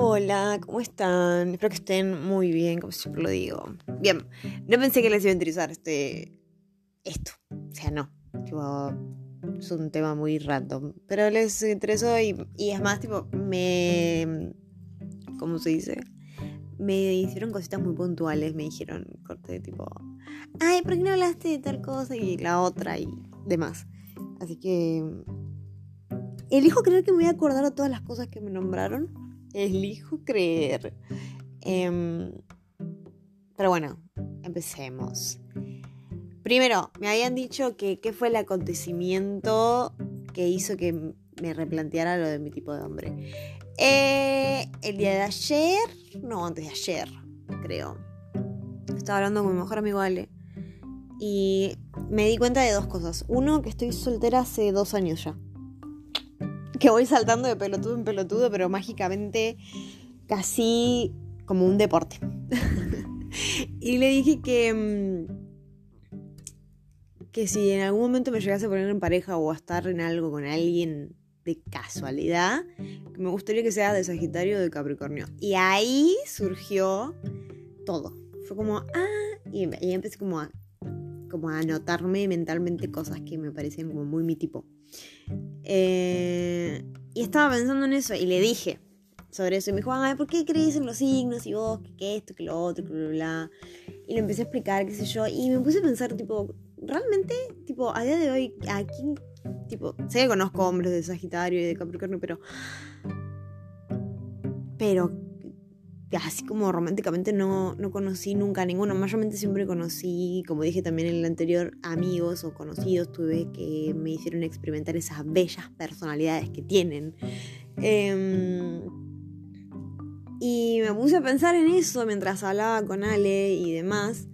Hola, ¿cómo están? Espero que estén muy bien, como siempre lo digo. Bien, no pensé que les iba a interesar este, esto. O sea, no. Tipo, es un tema muy random. Pero les interesó y, y es más, tipo, me. ¿Cómo se dice? Me hicieron cositas muy puntuales. Me dijeron, corte, tipo, ay, ¿por qué no hablaste de tal cosa y la otra y demás? Así que. Elijo creer que me voy a acordar de todas las cosas que me nombraron. Elijo creer. Em, pero bueno, empecemos. Primero, me habían dicho que qué fue el acontecimiento que hizo que me replanteara lo de mi tipo de hombre. Eh, el día de ayer, no, antes de ayer, creo. Estaba hablando con mi mejor amigo Ale. Y me di cuenta de dos cosas. Uno, que estoy soltera hace dos años ya. Que voy saltando de pelotudo en pelotudo, pero mágicamente casi como un deporte. y le dije que, que si en algún momento me llegase a poner en pareja o a estar en algo con alguien de casualidad, me gustaría que sea de Sagitario o de Capricornio. Y ahí surgió todo. Fue como, ah, y, y empecé como a, como a anotarme mentalmente cosas que me parecían como muy mi tipo. Eh, y estaba pensando en eso y le dije sobre eso. Y me dijo, ay, ¿por qué crees en los signos? Y vos, que, esto, que lo otro, bla, bla. Y le empecé a explicar, qué sé yo. Y me puse a pensar, tipo, realmente, tipo, a día de hoy, ¿a quién? Tipo, sé que conozco hombres de Sagitario y de Capricornio, pero. Pero. Así como románticamente no, no conocí nunca a ninguno. Mayormente siempre conocí, como dije también en el anterior, amigos o conocidos tuve que me hicieron experimentar esas bellas personalidades que tienen. Eh, y me puse a pensar en eso mientras hablaba con Ale y demás.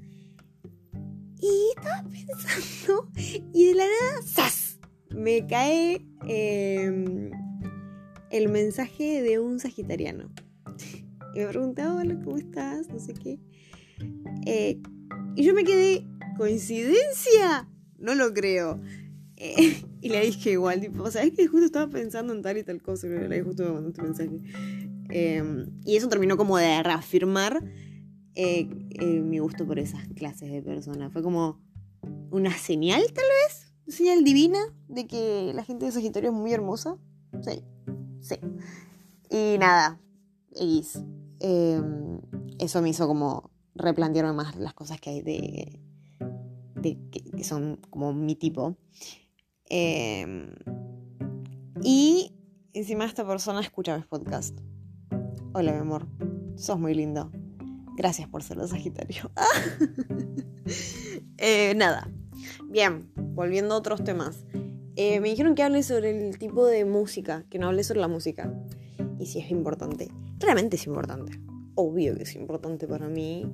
Y estaba pensando, y de la nada, ¡zas! Me cae eh, el mensaje de un sagitariano. Y me preguntaba, hola, ¿cómo estás? No sé qué. Eh, y yo me quedé, ¿coincidencia? No lo creo. Eh, y le dije igual, tipo, ¿sabes que justo estaba pensando en tal y tal cosa? Y le dije, justo me mandó este mensaje. Eh, y eso terminó como de reafirmar eh, mi gusto por esas clases de personas. Fue como una señal, tal vez, una señal divina de que la gente de Sagitario es muy hermosa. Sí, sí. Y nada, X. eso me hizo como replantearme más las cosas que hay de, que, son como mi tipo. y encima esta persona escucha mis podcasts. Hola, mi amor. Sos muy lindo. Gracias por ser de Sagitario. eh, nada. Bien, volviendo a otros temas. Eh, me dijeron que hable sobre el tipo de música, que no hable sobre la música. Y si es importante. Claramente es importante. Obvio que es importante para mí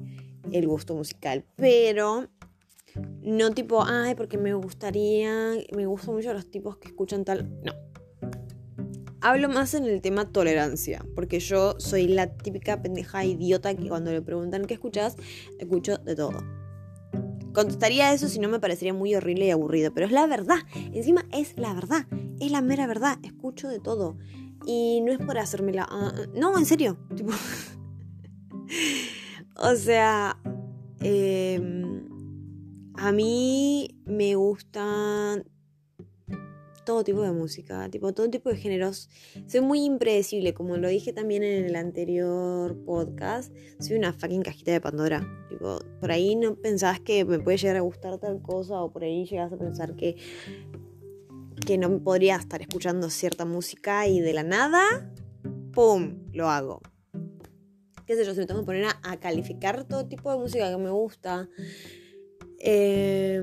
el gusto musical. Pero no tipo, ay, porque me gustaría, me gustan mucho los tipos que escuchan tal. No Hablo más en el tema tolerancia, porque yo soy la típica pendeja idiota que cuando le preguntan qué escuchas, escucho de todo. Contestaría eso si no me parecería muy horrible y aburrido, pero es la verdad. Encima es la verdad, es la mera verdad. Escucho de todo. Y no es por hacérmela. Uh, no, en serio. Tipo... o sea, eh, a mí me gustan todo tipo de música, tipo todo tipo de géneros. Soy muy impredecible, como lo dije también en el anterior podcast. Soy una fucking cajita de Pandora. Tipo, por ahí no pensabas que me puede llegar a gustar tal cosa o por ahí llegas a pensar que que no podría estar escuchando cierta música y de la nada, ¡pum! lo hago. Qué sé yo, si me tengo que poner a, calificar todo tipo de música que me gusta. Eh,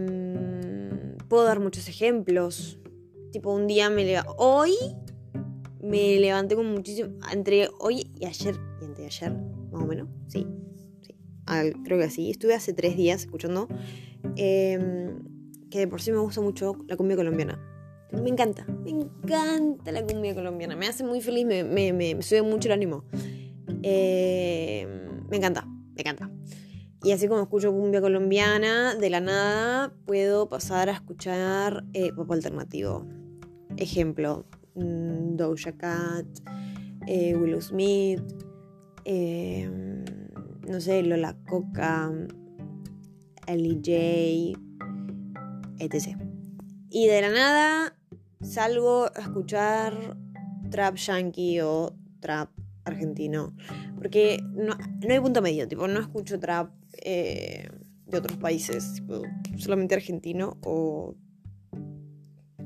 puedo dar muchos ejemplos. Tipo, un día me levanté. Hoy me levanté con muchísimo. Entre hoy y ayer. Y entre ayer, más o menos. Sí. sí. Creo que así. Estuve hace tres días escuchando. Eh, que de por sí me gusta mucho la cumbia colombiana. Me encanta. Me encanta la cumbia colombiana. Me hace muy feliz. Me, me, me sube mucho el ánimo. Eh, me encanta. Me encanta. Y así como escucho cumbia colombiana, de la nada puedo pasar a escuchar eh, pop alternativo. Ejemplo, mmm, Doja Cat, eh, Willow Smith, Em, no sé, Lola Coca, L.J., etc. Y de la nada salgo a escuchar trap yankee o trap argentino. Porque no, hay punto medio, tipo, no escucho trap eh, de otros países, solamente argentino o,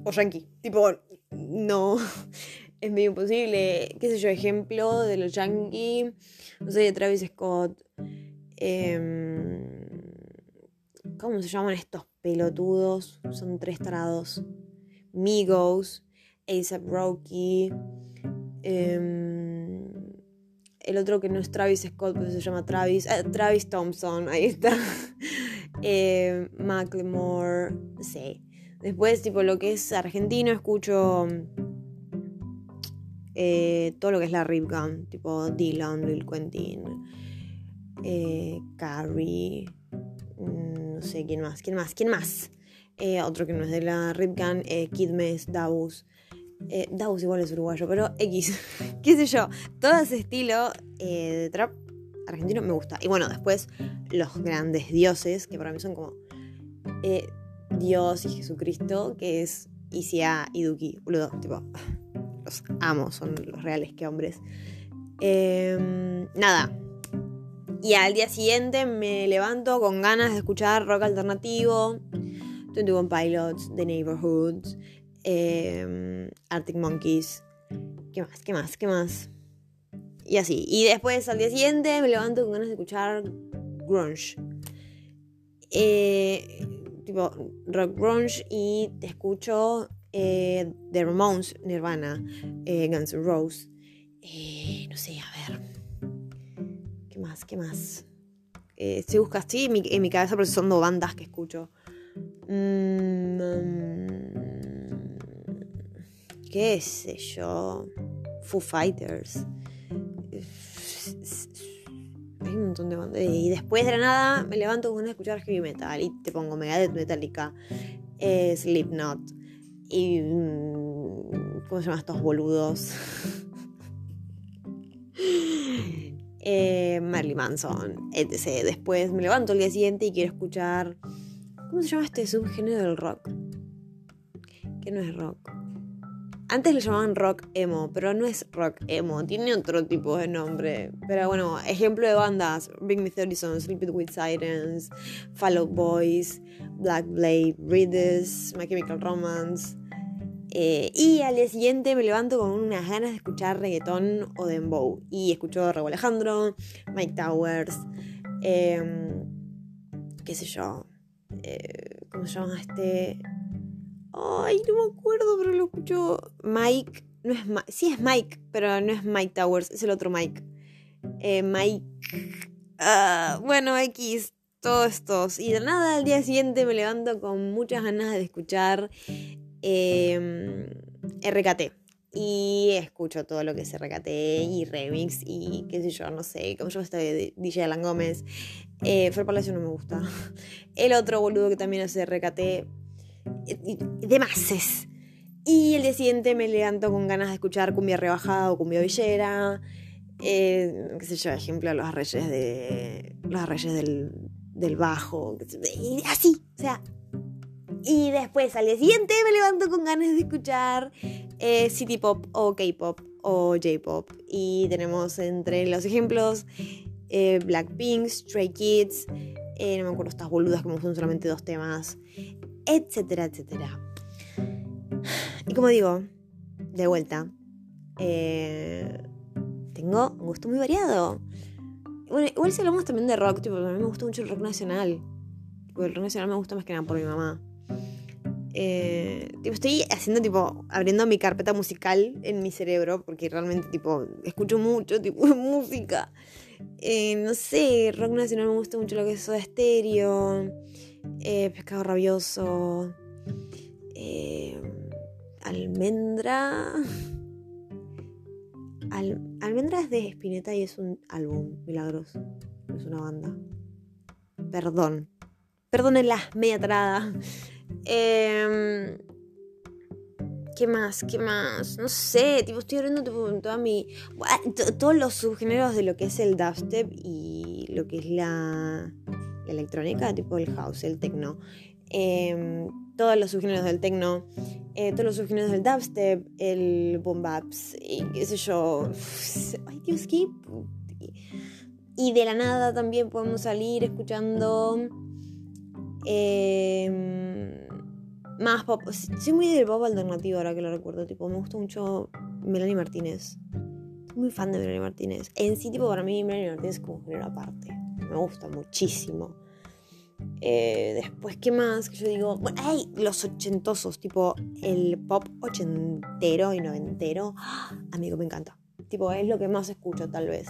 o yankee. Tipo, no, es medio imposible. ¿Qué sé yo? Ejemplo de los yankee, no sé, de Travis Scott. Em, ¿Cómo se llaman estos pelotudos? Son tres tarados. Migos, ASAP Rocky. Em, el otro que no es Travis Scott, pero se llama Travis. Eh, Travis Thompson, ahí está. eh, no sé. Después, tipo, lo que es argentino, escucho eh, todo lo que es la Rip Gun, tipo Dylan, Lil Quentin, eh, Carrie, mm, no sé quién más, quién más, quién más. Eh, otro que no es de la Rip Gun, Kid Mess, Davus. Eh, Davos igual es uruguayo, pero X, qué sé yo. Todo ese estilo eh, de trap argentino me gusta. Y bueno, después los grandes dioses, que para mí son como eh, Dios y Jesucristo, que es Isia y Duki, los amo, son los reales que hombres. Em, nada. Y al día siguiente me levanto con ganas de escuchar rock alternativo, 21 Pilots, The Neighborhoods, Em, Arctic Monkeys. ¿Qué más? ¿Qué más? ¿Qué más? Y así. Y después al día siguiente me levanto con ganas de escuchar grunge. Eh, tipo rock grunge y te escucho eh, The Ramones, Nirvana, eh, Guns N' Roses. no sé, a ver. ¿Qué más? ¿Qué más? se busca así en mi, en mi cabeza, dos bandas que escucho. Mmm qué sé yo, Foo Fighters. Y después de la nada me levanto con una escuchar heavy metal y te pongo Megadeth, Metallica, eh, Slipknot y... Mm, ¿Cómo se llaman estos boludos? eh, Marilyn Manson, etc. Después me levanto el día siguiente y quiero escuchar... ¿Cómo se llama este subgénero del rock? Que no es rock. Antes le llamaban rock emo, pero no es rock emo, tiene otro tipo de nombre. Pero bueno, ejemplo de bandas: Bring Me 30 Songs, Sleep With Sirens, Fall Boys, Black Blade, Readers, My Chemical Romance. Eh, y al día siguiente me levanto con unas ganas de escuchar reggaetón o dembow. Y escucho Raúl Alejandro, Mike Towers, em, qué sé yo, eh, ¿cómo se llama este? Ay, no me acuerdo, pero lo escucho. Mike. No es Mike. Sí es Mike, pero no es Mike Towers, es el otro Mike. Eh, Mike. Ah, bueno, X. Todos estos. Y de nada, al día siguiente me levanto con muchas ganas de escuchar em, RKT. Y escucho todo lo que es RKT y remix y qué sé yo, no sé, como yo estoy de DJ Alan Gómez. Eh, Fer Palacio no me gusta. El otro boludo que también hace RKT de mases. Y el día siguiente me levanto con ganas de escuchar cumbia rebajada o cumbia villera. Eh, qué sé yo, ejemplo, los reyes de. Los reyes del, del bajo. Y así, o sea. Y después al día siguiente me levanto con ganas de escuchar eh, City Pop o K-Pop o J-Pop. Y tenemos entre los ejemplos eh, Blackpink, Stray Kids, eh, no me acuerdo estas boludas me gustan solamente dos temas etcétera, etcétera. Y como digo, de vuelta, eh, tengo un gusto muy variado. Bueno, igual si hablamos también de rock, tipo, a mí me gusta mucho el rock nacional. Porque el rock nacional me gusta más que nada por mi mamá. Eh, estoy haciendo tipo, abriendo mi carpeta musical en mi cerebro, porque realmente tipo, escucho mucho tipo música. Eh, no sé, rock nacional me gusta mucho lo que es Soda Stereo. Eh, pescado rabioso, eh, almendra. almendra es de Spinetta y es un álbum, Milagros. es una banda. Perdón. Perdónenla, media Em, ¿Qué más? ¿Qué más? No sé, tipo, estoy abriendo toda mi. Todos los subgéneros de lo que es el dubstep y lo que es la, electrónica, tipo el house, el techno. Em, todos los subgéneros del techno, eh, todos los subgéneros del dubstep, el boom baps, y qué sé yo. Ay, Dios, qué. Y de la nada también podemos salir escuchando. Eh, más pop. Soy muy del pop alternativo ahora que lo recuerdo. Tipo, me gusta mucho Melanie Martínez. Muy fan de Melanie Martínez. En sí, tipo, para mí Melanie Martínez es como un género aparte. Me gusta muchísimo. Eh, después, ¿qué más? Que yo digo, hay los ochentosos, tipo el pop ochentero y noventero. amigo, me encanta. Tipo, es lo que más escucho tal vez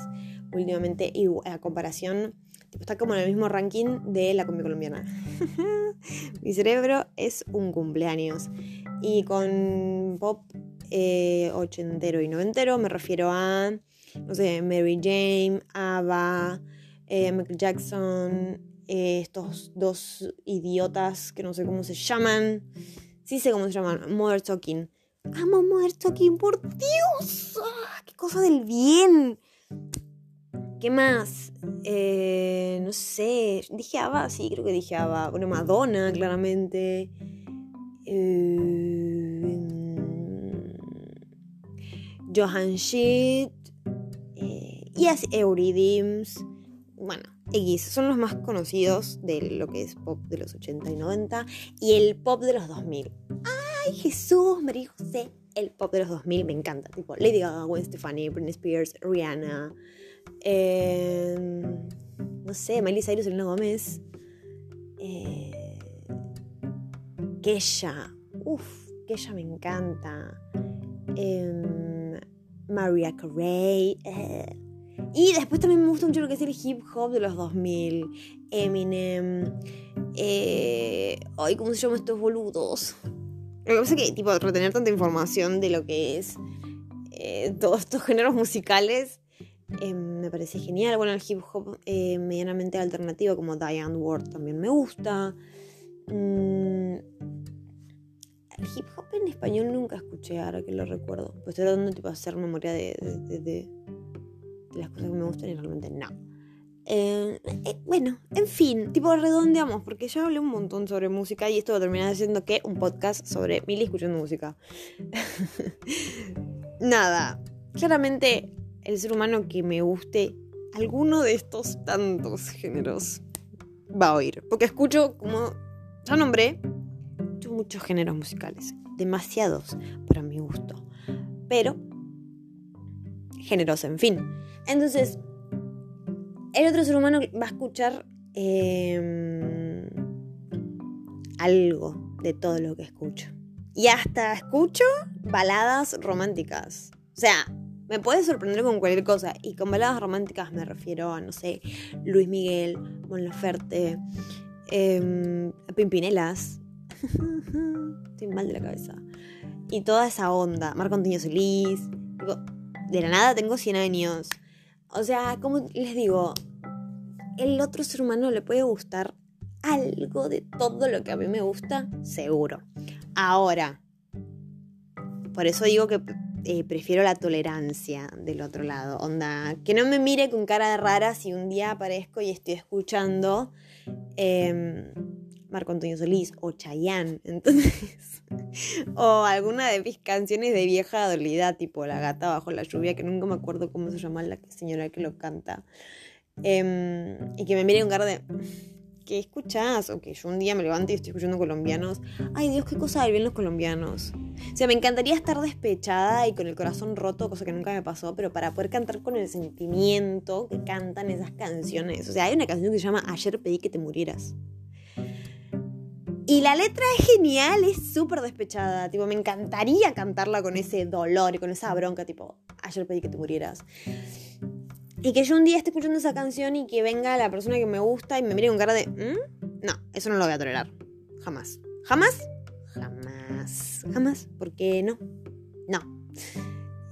últimamente. A comparación está como en el mismo ranking de la cumbia colombiana. Mi cerebro es un cumpleaños. Y con pop eh, ochentero y noventero me refiero a, no sé, Mary Jane, ABBA, eh, Michael Jackson, eh, estos dos idiotas que no sé cómo se llaman. Sí sé cómo se llaman, Mother Talking. Amo Mother Talking, por Dios. ¡Ah, ¡Qué cosa del bien! ¿Qué más? Eh, no sé, dije Ava, sí, creo que dije Ava. Bueno, Madonna, claramente. Eh, Johan Shit. Eh, y así, Euridims. Bueno, X, son los más conocidos de lo que es pop de los 80 y 90 y el pop de los 2000. ¡Ay, Jesús, María José! El pop de los 2000 me encanta, tipo Lady Gaga, Gwen Stefani, Britney Spears, Rihanna, Em, no sé, Miley Cyrus, Selena Gómez. Eh, Kesha. Uf, Kesha me encanta. Eh, Mariah Carey. Eh. Y después también me gusta mucho lo que es el hip hop de los 2000. Eminem. Eh, ay, ¿cómo se llaman estos boludos? Lo que pasa es que, tipo, retener tanta información de lo que es eh, todos estos géneros musicales Em, me parece genial. Bueno, el hip hop eh, medianamente alternativo como Diane Ward también me gusta. Mm, el hip hop en español nunca escuché, ahora que lo recuerdo. Pues estoy tratando tipo, de hacer memoria de, de, las cosas que me gustan y realmente no. Eh, eh, bueno, en fin, tipo redondeamos, porque ya hablé un montón sobre música y esto va a terminar siendo que un podcast sobre Milly escuchando música. Nada, claramente el ser humano que me guste alguno de estos tantos géneros va a oír. Porque escucho, como ya nombré, muchos géneros musicales. Demasiados para mi gusto. Pero, géneros, en fin. Entonces, el otro ser humano va a escuchar em, algo de todo lo que escucho. Y hasta escucho baladas románticas. O sea, me puede sorprender con cualquier cosa. Y con baladas románticas me refiero a, no sé, Luis Miguel, Mon Laferte, eh, Pimpinelas. Estoy mal de la cabeza. Y toda esa onda. Marco Antonio Solís. de la nada tengo 100 años. O sea, como les digo, el otro ser humano le puede gustar algo de todo lo que a mí me gusta, seguro. Ahora, por eso digo que eh, prefiero la tolerancia del otro lado. Onda, que no me mire con cara de rara si un día aparezco y estoy escuchando em, Marco Antonio Solís o Chayanne, entonces, o alguna de mis canciones de vieja dolida, tipo La gata bajo la lluvia, que nunca me acuerdo cómo se llama la señora que lo canta, em, y que me mire con cara de que escuchás o que yo un día me levante y estoy escuchando colombianos. Ay Dios, qué cosa de bien los colombianos. O sea, me encantaría estar despechada y con el corazón roto, cosa que nunca me pasó, pero para poder cantar con el sentimiento que cantan esas canciones. O sea, hay una canción que se llama Ayer pedí que te murieras. Y la letra es genial, es súper despechada. Tipo, me encantaría cantarla con ese dolor y con esa bronca, tipo, ayer pedí que te murieras. Y que yo un día esté escuchando esa canción y que venga la persona que me gusta y me mire con cara de... ¿Mm? No, eso no lo voy a tolerar. Jamás. ¿Jamás? Jamás. Jamás. Porque no. No.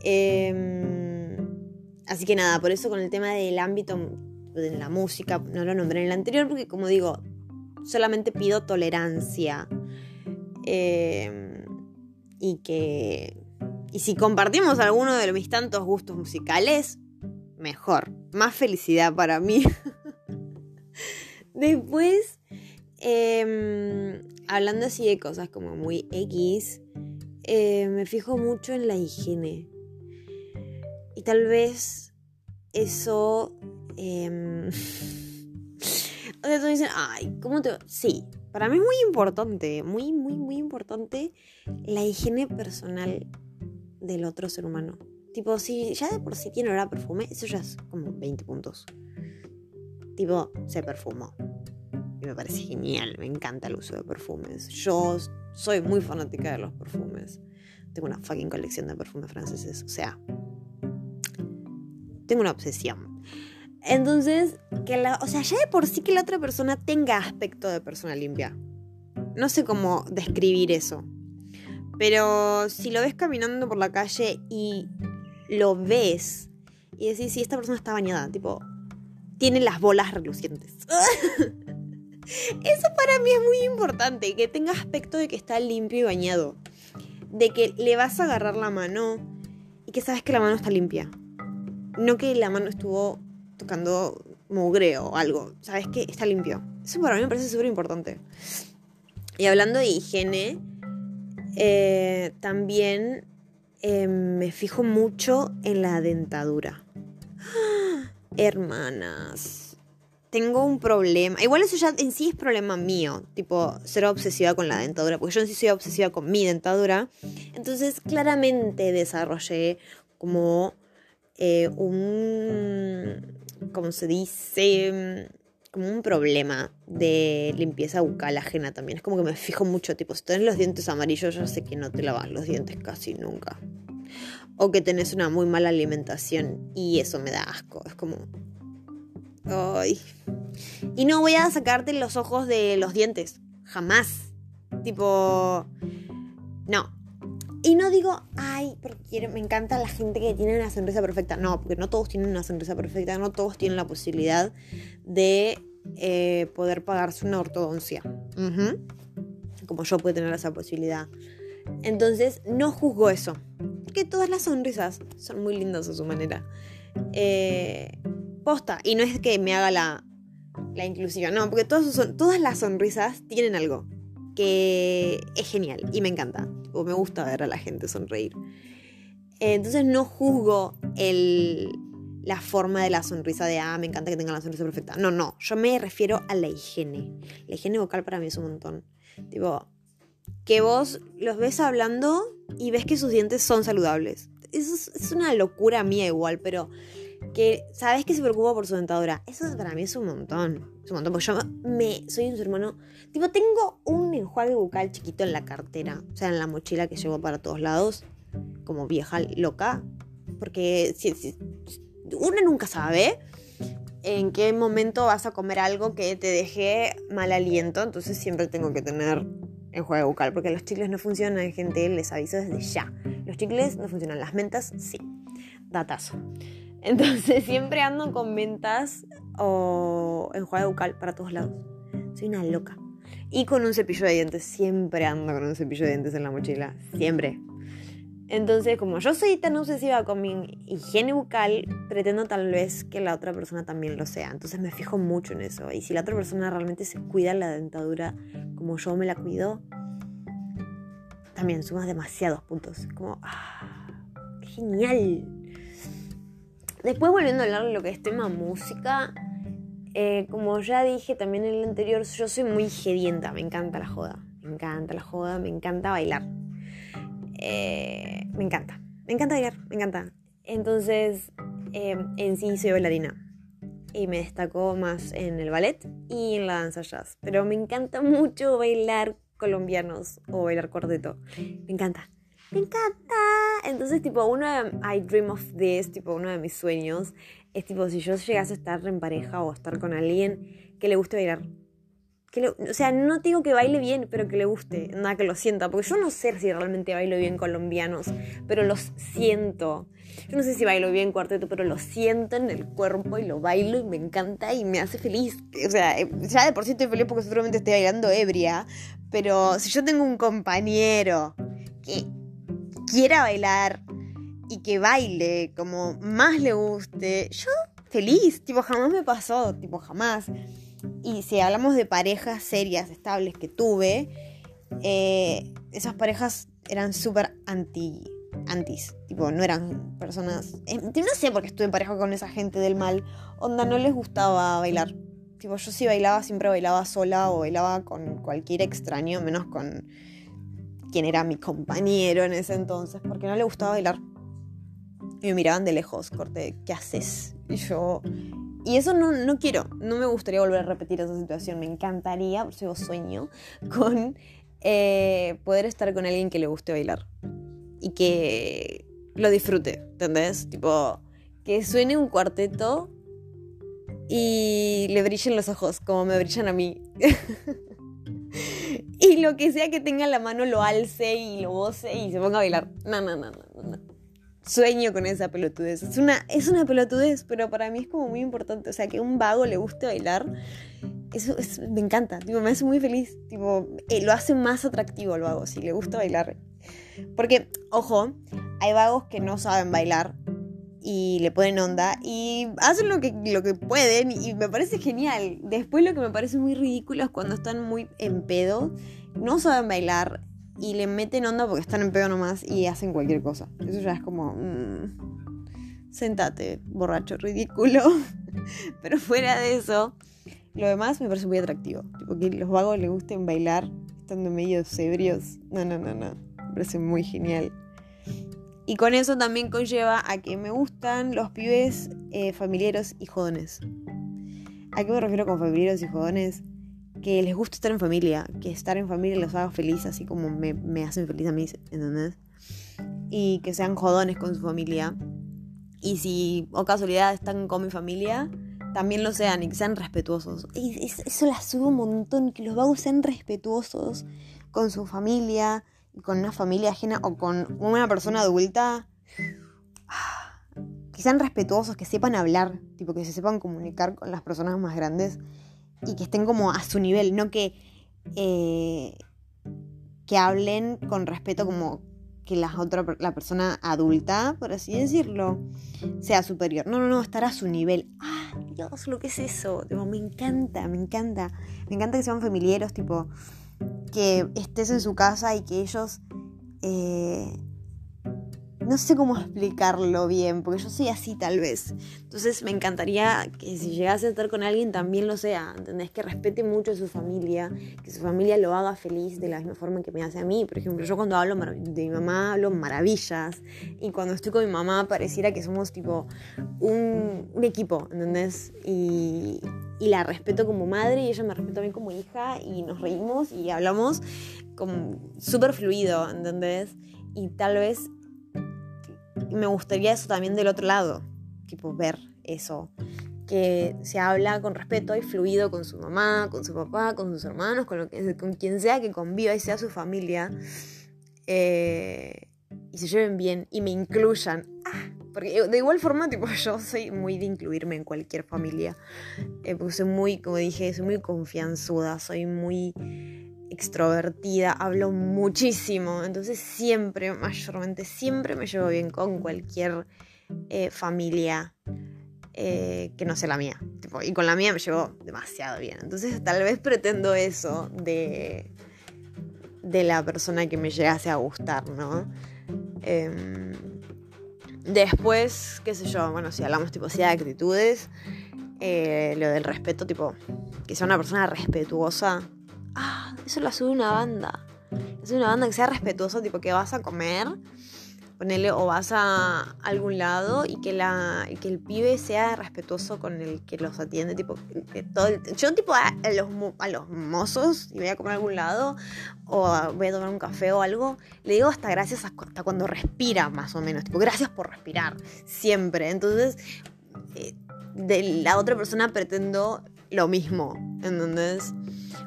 Em, así que nada, por eso con el tema del ámbito de la música, no lo nombré en el anterior porque como digo, solamente pido tolerancia. Eh, y que... Y si compartimos alguno de mis tantos gustos musicales, mejor. Más felicidad para mí. Después, em, hablando así de cosas como muy X, eh, me fijo mucho en la higiene. Y tal vez eso... Eh, o sea, tú dicen, ay, ¿cómo te...? Sí, para mí es muy importante, muy, muy, muy importante la higiene personal del otro ser humano. Tipo, si ya de por sí tiene olor a perfume, eso ya es como 20 puntos. Tipo, se perfumó. Y me parece genial, me encanta el uso de perfumes. Yo soy muy fanática de los perfumes. Tengo una fucking colección de perfumes franceses. O sea, tengo una obsesión. Entonces, que o sea, ya de por sí que la otra persona tenga aspecto de persona limpia. No sé cómo describir eso. Pero si lo ves caminando por la calle y lo ves y decís, si esta persona está bañada, tipo, tiene las bolas relucientes. Eso para mí es muy importante, que tenga aspecto de que está limpio y bañado. De que le vas a agarrar la mano y que sabes que la mano está limpia. No que la mano estuvo tocando mugre o algo. Sabes que está limpio. Eso para mí me parece súper importante. Y hablando de higiene, eh, también eh, me fijo mucho en la dentadura. Hermanas, tengo un problema. Igual eso ya en sí es problema mío, tipo ser obsesiva con la dentadura, porque yo en sí soy obsesiva con mi dentadura. Entonces claramente desarrollé como eh, un, ¿cómo se dice? Como un problema de limpieza bucal ajena también. Es como que me fijo mucho, tipo, si tenés los dientes amarillos, yo sé que no te lavas los dientes casi nunca. O que tenés una muy mala alimentación y eso me da asco. Es como, Y no voy a sacarte los ojos de los dientes. Jamás. Tipo. No. Y no digo, ay, porque me encanta la gente que tiene una sonrisa perfecta. No, porque no todos tienen una sonrisa perfecta, no todos tienen la posibilidad de eh, poder pagarse una ortodoncia. Como yo puedo tener esa posibilidad. Entonces, no juzgo eso. Que todas las sonrisas son muy lindas a su manera. Eh, Y no es que me haga la, la inclusiva, no, porque todas, son, todas las sonrisas tienen algo que es genial y me encanta. O me gusta ver a la gente sonreír. Entonces no juzgo el, la forma de la sonrisa de, ah, me encanta que tenga la sonrisa perfecta. No, no, yo me refiero a la higiene. La higiene vocal para mí es un montón. Tipo, que vos los ves hablando y ves que sus dientes son saludables. Es, es una locura mía igual, pero que sabes que se preocupa por su dentadura. Eso para mí es un montón. Es un montón, porque yo me, soy un ser humano. Tipo, tengo un enjuague bucal chiquito en la cartera, o sea, en la mochila que llevo para todos lados, como vieja loca. Porque si, uno nunca sabe en qué momento vas a comer algo que te deje mal aliento, entonces siempre tengo que tener enjuague bucal, porque los chicles no funcionan, gente, les aviso desde ya. Los chicles no funcionan, las mentas sí. Datazo. Entonces siempre ando con mentas o enjuague bucal para todos lados. Soy una loca. Y con un cepillo de dientes. Siempre ando con un cepillo de dientes en la mochila. Siempre. Entonces, como yo soy tan obsesiva con mi higiene bucal, pretendo tal vez que la otra persona también lo sea. Entonces me fijo mucho en eso. Y si la otra persona realmente se cuida la dentadura como yo me la cuido, también sumas demasiados puntos. Como, ah, genial. Después volviendo a hablar de lo que es tema música, eh, como ya dije también en el anterior, yo soy muy gedienta, me encanta la joda, me encanta la joda, me encanta bailar. Eh, me encanta, me encanta bailar, me encanta. Entonces, eh, en sí soy bailarina y me destaco más en el ballet y en la danza jazz. Pero me encanta mucho bailar colombianos o bailar cuarteto. Me encanta me encanta. Entonces, tipo, uno de, I dream of this, tipo, uno de mis sueños es tipo, si yo llegase a estar en pareja o a estar con alguien que le guste bailar. Que o sea, no digo que baile bien, pero que le guste, nada que lo sienta, porque yo no sé si realmente bailo bien colombianos, pero los siento. Yo no sé si bailo bien cuarteto, pero lo siento en el cuerpo y lo bailo y me encanta y me hace feliz. O sea, eh, ya de por sí estoy feliz porque seguramente estoy bailando ebria, pero si yo tengo un compañero que quiera bailar y que baile como más le guste, yo feliz, tipo, jamás me pasó, tipo, jamás. Y si hablamos de parejas serias, estables que tuve, eh, esas parejas eran súper anti, antis, tipo, no eran personas, eh, no sé por qué estuve en pareja con esa gente del mal, onda, no les gustaba bailar. Tipo, yo si bailaba, siempre bailaba sola o bailaba con cualquier extraño, menos con quien era mi compañero en ese entonces, porque no le gustaba bailar. Y me miraban de lejos, corte, ¿qué haces? Y yo... Y eso no, no quiero, no me gustaría volver a repetir esa situación. Me encantaría, por eso sueño, con eh, poder estar con alguien que le guste bailar. Y que lo disfrute, ¿entendés? Tipo, que suene un cuarteto y le brillen los ojos como me brillan a mí. y lo que sea que tenga en la mano lo alce y lo goce y se ponga a bailar. No, no, no, no, no. Sueño con esa pelotudez. Es una, es una pelotudez, pero para mí es como muy importante. O sea, que un vago le guste bailar, eso me encanta. Tipo, me hace muy feliz. Tipo, eh, lo hace más atractivo el vago, si le gusta bailar. Porque, ojo, hay vagos que no saben bailar y le ponen onda y hacen lo que, lo que pueden y me parece genial. Después lo que me parece muy ridículo es cuando están muy en pedo, no saben bailar y le meten onda porque están en pedo nomás y hacen cualquier cosa. Eso ya es como... Mm, sentate, borracho, ridículo. Pero fuera de eso, lo demás me parece muy atractivo. Tipo que los vagos les gusten bailar estando medio ebrios. No, no, no, no. Me parece muy genial. Y con eso también conlleva a que me gustan los pibes eh, familiares y jodones. ¿A qué me refiero con familiares y jodones? Que les gusta estar en familia, que estar en familia los haga feliz, así como me, me hacen feliz a mí, ¿entendés? Y que sean jodones con su familia. Y si, o casualidad, están con mi familia, también lo sean y que sean respetuosos. Y eso la subo un montón, que los vagos sean respetuosos con su familia, con una familia ajena o con una persona adulta, que sean respetuosos, que sepan hablar, tipo que se sepan comunicar con las personas más grandes y que estén como a su nivel, no que, eh, que hablen con respeto como que la otra la persona adulta, por así decirlo, sea superior. No, no, no, estar a su nivel. Ah, Dios, lo que es eso. me encanta, me encanta. Me encanta que sean familiares, tipo, que estés en su casa y que ellos... Eh, no sé cómo explicarlo bien, porque yo soy así tal vez. Entonces me encantaría que si llegase a estar con alguien también lo sea, ¿entendés? Que respete mucho a su familia, que su familia lo haga feliz de la misma forma que me hace a mí. Por ejemplo, yo cuando hablo de mi mamá hablo maravillas y cuando estoy con mi mamá pareciera que somos tipo un, equipo, ¿entendés? Y, y la respeto como madre y ella me respeta a mí como hija y nos reímos y hablamos como súper fluido, ¿entendés? Y tal vez me gustaría eso también del otro lado, tipo ver eso, que se habla con respeto y fluido con su mamá, con su papá, con sus hermanos, con, lo que, con quien sea que conviva y sea su familia, eh, y se lleven bien y me incluyan. Ah, porque de igual forma, tipo, yo soy muy de incluirme en cualquier familia. Eh, porque soy muy, como dije, soy muy confianzuda, soy muy extrovertida, hablo muchísimo. Entonces siempre, mayormente, siempre me llevo bien con cualquier eh, familia eh, que no sea la mía. y con la mía me llevo demasiado bien. Entonces tal vez pretendo eso de, de la persona que me llegase a gustar, ¿no? Em, Después, qué sé yo, bueno, si hablamos tipo de actitudes, eh, lo del respeto, tipo, que sea una persona respetuosa. Ah, eso lo sube una banda. Es una banda que sea respetuosa, tipo que vas a comer ponerle o vas a algún lado y que, la, que el pibe sea respetuoso con el que los atiende, tipo, todo yo tipo a, los, a los mozos y voy a comer a algún lado o voy a tomar un café o algo, le digo hasta gracias hasta cuando respira más o menos, tipo, gracias por respirar, siempre. Entonces, eh, de la otra persona pretendo lo mismo, ¿entendés?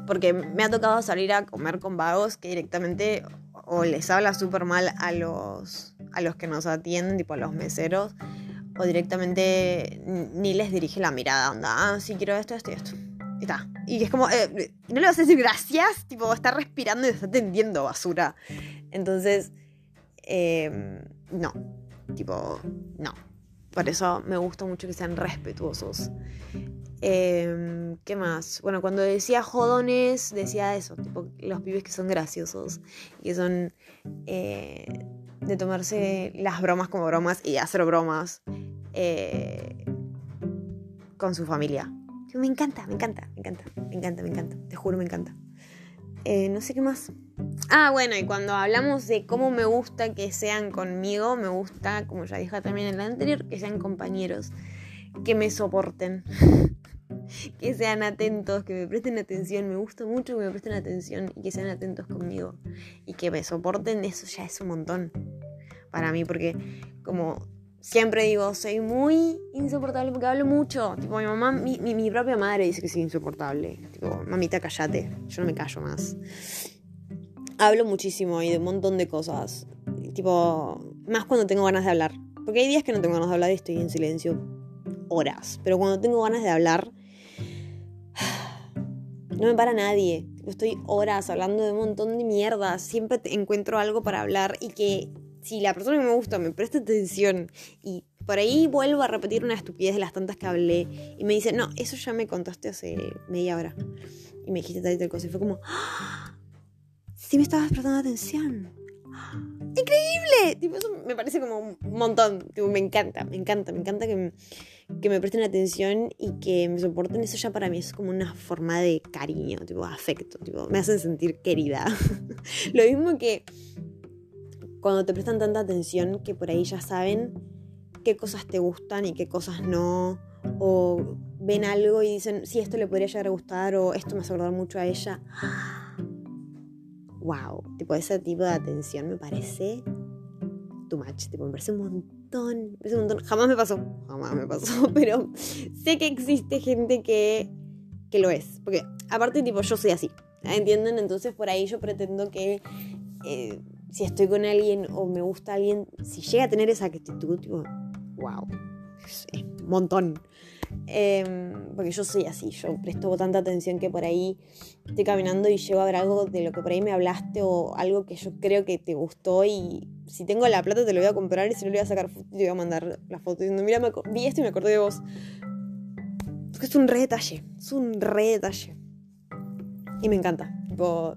Porque me ha tocado salir a comer con vagos que directamente o les habla súper mal a los, a los que nos atienden, tipo a los meseros, o directamente ni les dirige la mirada, onda, ah, quiero esto, esto y esto. Y está. Y es como, eh, no le vas a decir gracias, tipo, está respirando y está atendiendo basura. Entonces, Em, no, tipo, no. Por eso me gusta mucho que sean respetuosos. Em, ¿Qué más? Bueno, cuando decía jodones, decía eso, tipo los pibes que son graciosos y que son eh, de tomarse las bromas como bromas y hacer bromas eh, con su familia. Me encanta, me encanta, me encanta, me encanta, me encanta, te juro, me encanta. Eh, no sé qué más. Ah, bueno, y cuando hablamos de cómo me gusta que sean conmigo, me gusta, como ya dije también en la anterior, que sean compañeros, que me soporten, que sean atentos, que me presten atención. Me gusta mucho que me presten atención y que sean atentos conmigo. Y que me soporten, eso ya es un montón para mí, porque como siempre digo, soy muy insoportable porque hablo mucho. Tipo, mi mamá, mi, mi, propia madre dice que soy insoportable. Tipo, mamita, callate. Yo no me callo más. Hablo muchísimo y de un montón de cosas. Tipo, más cuando tengo ganas de hablar. Porque hay días que no tengo ganas de hablar y estoy en silencio horas. Pero cuando tengo ganas de hablar, no me para nadie. Estoy horas hablando de un montón de mierda. Siempre encuentro algo para hablar y que si la persona que me gusta me presta atención y por ahí vuelvo a repetir una estupidez de las tantas que hablé y me dice, no, eso ya me contaste hace media hora y me dijiste tal y tal cosa y fue como, ¡Ah! sí me estabas prestando atención. ¡Increíble! Tipo, eso me parece como un montón. me encanta, me encanta, me encanta que me, que me presten atención y que me soporten. Eso ya para mí es como una forma de cariño, tipo, afecto. Tipo, me hacen sentir querida. Lo mismo que cuando te prestan tanta atención que por ahí ya saben qué cosas te gustan y qué cosas no, o ven algo y dicen, sí, esto le podría llegar a gustar, o esto me hace acordar mucho a ella. Wow, tipo ese tipo de atención me parece too much, tipo, me parece un montón, me un montón. Jamás me pasó, jamás me pasó, pero sé que existe gente que, que lo es, porque aparte, tipo, yo soy así, ¿entienden? Entonces por ahí yo pretendo que... Eh, si estoy con alguien o me gusta alguien, si llega a tener esa actitud, wow, es un montón. Em, porque yo soy así, yo presto tanta atención que por ahí estoy caminando y llego a ver algo de lo que por ahí me hablaste o algo que yo creo que te gustó y si tengo la plata te lo voy a comprar y si no le voy a sacar foto te voy a mandar la foto diciendo, mira, me vi esto y me acordé de vos. Es un re detalle, es un re detalle. Y me encanta, tipo,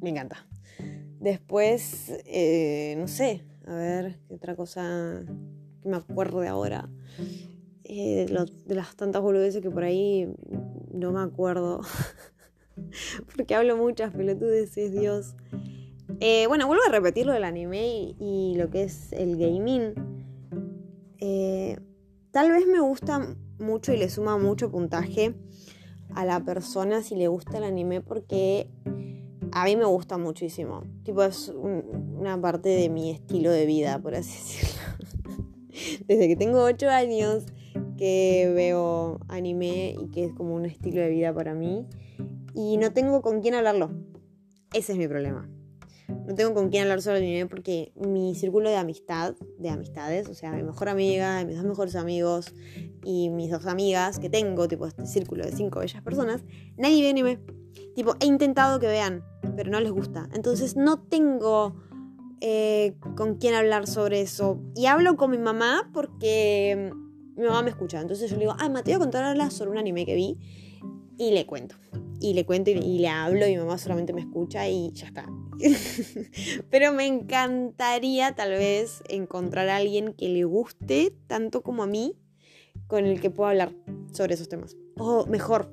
me encanta. Después, eh, no sé, a ver, qué otra cosa que me acuerdo de ahora. Eh, de, las tantas boludeces que por ahí no me acuerdo. Porque hablo muchas pelotudeces, Dios. Eh, bueno, vuelvo a repetir lo del anime y, lo que es el gaming. tal vez me gusta mucho y le suma mucho puntaje a la persona si le gusta el anime porque a mí me gusta muchísimo. Tipo, es una parte de mi estilo de vida, por así decirlo. Desde que tengo 8 años que veo anime y que es como un estilo de vida para mí. Y no tengo con quién hablarlo. Ese es mi problema. No tengo con quién hablar sobre anime porque mi círculo de amistad, de amistades, o sea, mi mejor amiga, mis dos mejores amigos y mis dos amigas que tengo, tipo este círculo de cinco bellas personas, nadie ve anime. Tipo, he intentado que vean, pero no les gusta. Entonces no tengo eh, con quién hablar sobre eso. Y hablo con mi mamá porque mi mamá me escucha. Entonces yo le digo, ah, Mateo, contarla sobre un anime que vi. Y le cuento. Y le cuento y, le hablo y mi mamá solamente me escucha y ya está. pero me encantaría tal vez encontrar a alguien que le guste tanto como a mí con el que pueda hablar sobre esos temas. O mejor,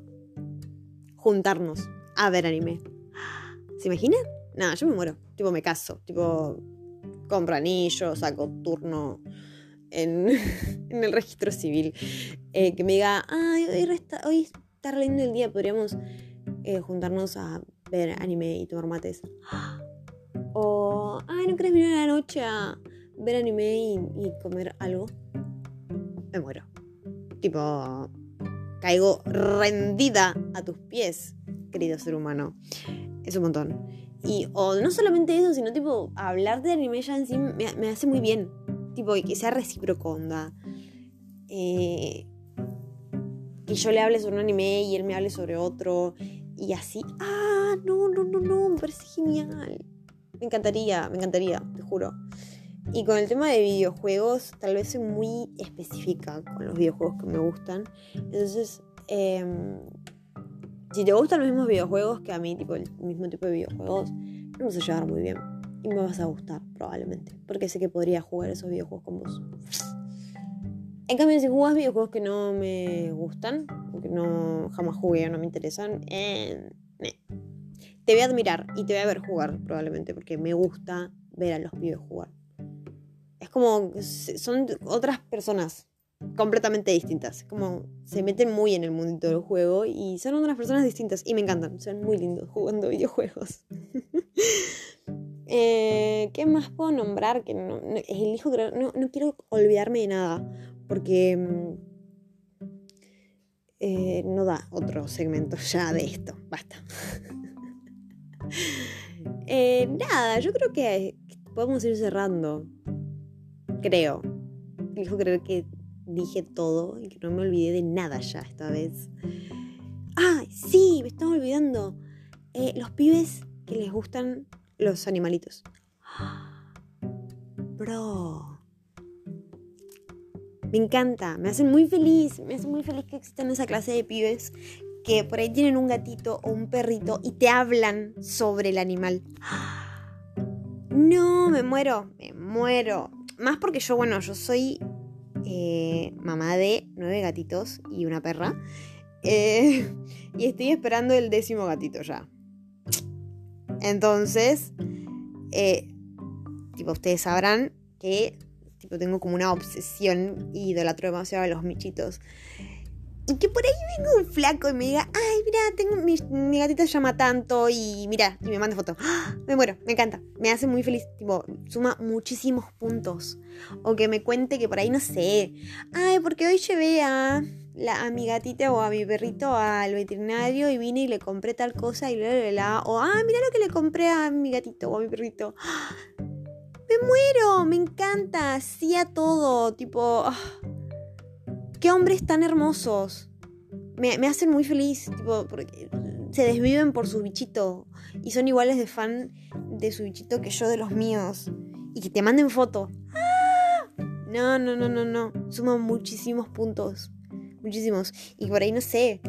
juntarnos a ver anime. ¿Se imaginan? Nada, yo me muero. Tipo, me caso. Tipo, compro anillo, saco turno en, el registro civil. Eh, que me diga, ay, hoy, hoy está lindo el día, podríamos eh, juntarnos a ver anime y tomar mates. O, ay, ¿no querés venir a la noche a ver anime y, y comer algo? Me muero. Tipo, caigo rendida a tus pies querido ser humano. Es un montón. Y, o no solamente eso, sino tipo, hablar de anime ya en sí me, hace muy bien. Tipo, que sea recíproco, onda. Eh, que yo le hable sobre un anime y él me hable sobre otro. Y así. Ah, no, no, no, no, me parece genial. Me encantaría, me encantaría, te juro. Y con el tema de videojuegos, tal vez soy muy específica con los videojuegos que me gustan. Entonces, em, si te gustan los mismos videojuegos que a mí, tipo el mismo tipo de videojuegos, no vamos a llevar muy bien. Y me vas a gustar, probablemente. Porque sé que podría jugar esos videojuegos con vos. En cambio, si jugás videojuegos que no me gustan, que no jamás jugué o no me interesan, eh, te voy a admirar y te voy a ver jugar, probablemente, porque me gusta ver a los pibes jugar. Es como, son otras personas completamente distintas. Como se meten muy en el mundo del juego y son otras personas distintas y me encantan. Son muy lindos jugando videojuegos. Eh, ¿Qué más puedo nombrar? Que no, elijo, no, no quiero olvidarme de nada porque mm, eh, no da otro segmento ya de esto. Basta. Eh, nada, yo creo que podemos ir cerrando. Creo. Elijo creer que dije todo y que no me olvidé de nada ya esta vez. ¡Ay, sí! Me estaba olvidando. Eh, los pibes que les gustan los animalitos. Bro. Me encanta, me hacen muy feliz, me hace muy feliz que existan esa clase de pibes que por ahí tienen un gatito o un perrito y te hablan sobre el animal. No, me muero, me muero. Más porque yo, bueno, yo soy eh, mamá de nueve gatitos y una perra. Eh, y estoy esperando el décimo gatito ya. Entonces, eh, tipo, ustedes sabrán que tipo, tengo como una obsesión y idolatro demasiado a los michitos. Y que por ahí venga un flaco y me diga, ay, mira, tengo mi, mi gatita llama tanto y mira, y me manda foto. ¡Ah! Me muero, me encanta. Me hace muy feliz, tipo, suma muchísimos puntos. O que me cuente que por ahí no sé. Ay, porque hoy llevé a, la, a mi gatita o a mi perrito al veterinario y vine y le compré tal cosa y la, la, la. O, ah, mira lo que le compré a mi gatito o a mi perrito. ¡Ah! Me muero, me encanta, sí a todo, tipo... ¡ah! qué hombres tan hermosos. Me, hacen muy feliz, tipo, porque se desviven por su bichito y son iguales de fan de su bichito que yo de los míos. Y que te manden foto. ¡Ah! No, no, no, no, no. Suman muchísimos puntos. Muchísimos. Y por ahí no sé.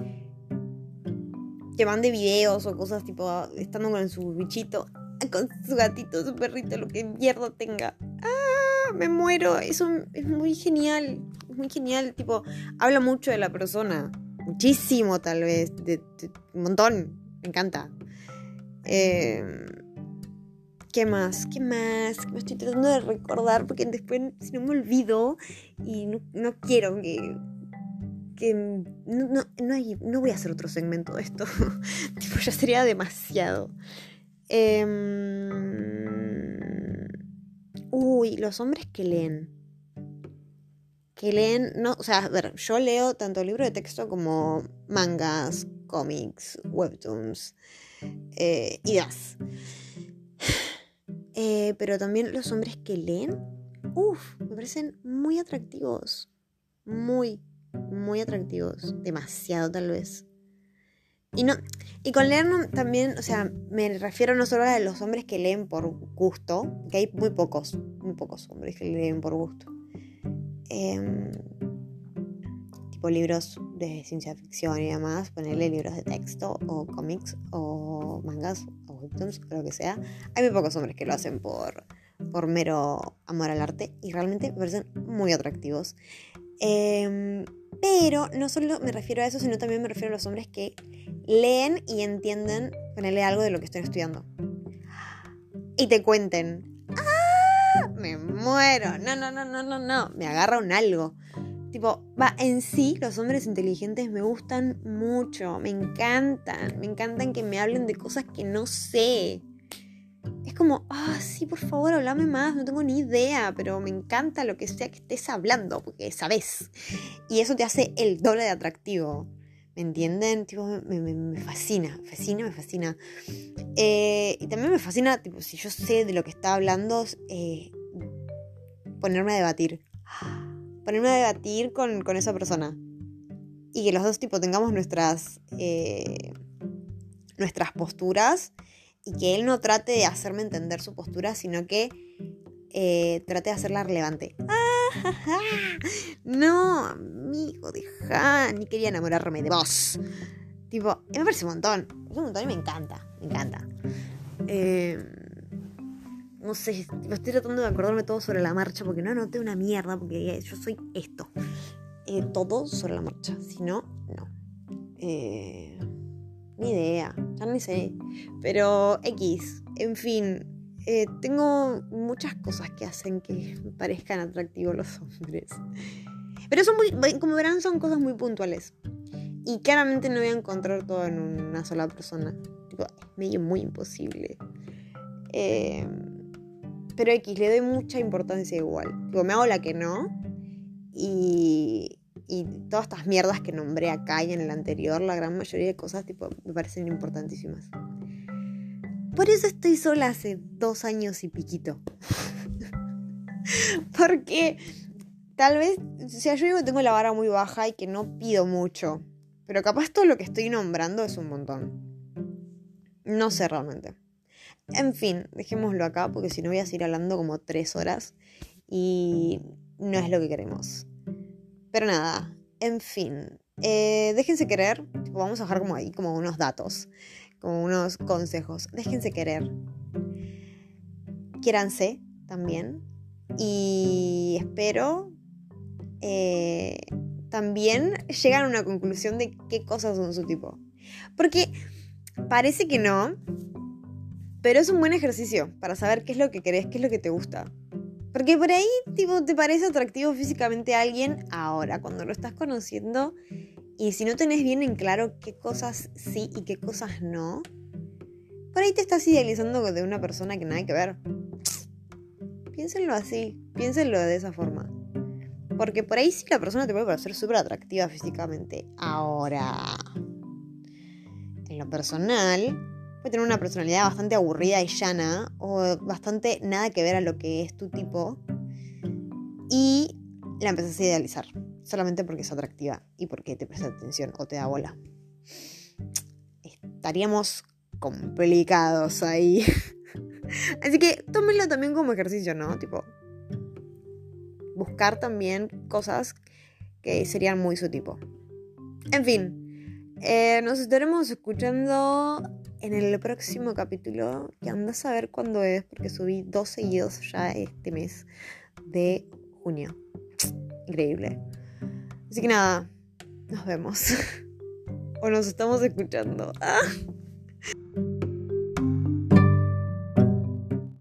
Que mande videos o cosas tipo estando con su bichito, con su gatito, su perrito, lo que mierda tenga. ¡Ah! Me muero. Eso es muy genial muy genial, tipo, habla mucho de la persona, muchísimo tal vez, un montón, me encanta. Em, ¿Qué más? ¿Qué más? Me estoy tratando de recordar porque después si no me olvido y no, quiero que... que no, no, no, voy a hacer otro segmento de esto. tipo, ya sería demasiado. Em, uy, los hombres que leen que leen, no, o sea, a ver, yo leo tanto libros de texto como mangas, cómics, webtoons, eh, ideas. Eh, pero también los hombres que leen, uff, me parecen muy atractivos. Muy, muy atractivos. Demasiado tal vez. Y, no, y con leer también, o sea, me refiero no solo a los hombres que leen por gusto, que hay muy pocos, muy pocos hombres que leen por gusto Em, tipo libros de ciencia ficción y demás, ponerle libros de texto o cómics o mangas o webtoons o lo que sea. Hay muy pocos hombres que lo hacen por, por mero amor al arte y realmente me parecen muy atractivos. Em, pero no solo me refiero a eso, sino también me refiero a los hombres que leen y entienden ponerle algo de lo que están estudiando. Y te cuenten, me muero. No, no, no, no, no, no. Me agarra un algo. Tipo, va, en sí los hombres inteligentes me gustan mucho, me encantan, me encantan que me hablen de cosas que no sé. Como, ah, sí, por favor, hablame más, no tengo ni idea, pero me encanta lo que sea que estés hablando, porque sabes. Y eso te hace el doble de atractivo. ¿Me entienden? Tipo, me, me, fascina, fascina, me fascina. Eh, y también me fascina, tipo, si yo sé de lo que está hablando, eh, ponerme a debatir. Ponerme a debatir con, esa persona. Y que los dos, tipo, tengamos nuestras, eh, nuestras posturas y que él no trate de hacerme entender su postura, sino que eh, trate de hacerla relevante. ¡Ah, No, amigo, deja, ni quería enamorarme de vos. Tipo, me parece un montón, un montón y me encanta, me encanta. Eh, no sé, estoy tratando de acordarme todo sobre la marcha porque no anoté una mierda, porque yo soy esto. Eh, todo sobre la marcha, si no, no. Eh, ni idea, ya ni sé. Pero X, en fin, eh, tengo muchas cosas que hacen que parezcan atractivos los hombres. Pero son muy, como verán, son cosas muy puntuales. Y claramente no voy a encontrar todo en una sola persona. Tipo, es medio muy imposible. Eh, pero X, le doy mucha importancia igual. Digo, me hago la que no. Y, y todas estas mierdas que nombré acá y en el anterior, la gran mayoría de cosas tipo, me parecen importantísimas. Por eso estoy sola hace dos años y piquito. Porque tal vez, o sea, yo digo tengo la vara muy baja y que no pido mucho. Pero capaz todo lo que estoy nombrando es un montón. No sé realmente. En fin, dejémoslo acá porque si no voy a seguir hablando como tres horas y no es lo que queremos. Pero nada, en fin, eh, déjense querer, vamos a dejar como ahí como unos datos, como unos consejos. Déjense querer. Quiéranse también. Y espero eh, también llegan a una conclusión de qué cosas son su tipo. Porque parece que no, pero es un buen ejercicio para saber qué es lo que querés, qué es lo que te gusta. Porque por ahí, tipo, te parece atractivo físicamente a alguien ahora, cuando lo estás conociendo. Y si no tenés bien en claro qué cosas sí y qué cosas no, por ahí te estás idealizando de una persona que nada que ver. Piénsenlo así, piénsenlo de esa forma. Porque por ahí sí la persona te puede parecer súper atractiva físicamente. Ahora, en lo personal, puede tener una personalidad bastante aburrida y llana o bastante nada que ver a lo que es tu tipo y la empezás a idealizar solamente porque es atractiva y porque te presta atención o te da bola. Estaríamos complicados ahí. Así que tómenlo también como ejercicio, ¿no? Tipo, buscar también cosas que serían muy su tipo. En fin, eh, nos estaremos escuchando en el próximo capítulo, que andas a ver cuándo es, porque subí dos seguidos ya este mes de junio. Increíble. Así que nada, nos vemos. o nos estamos escuchando.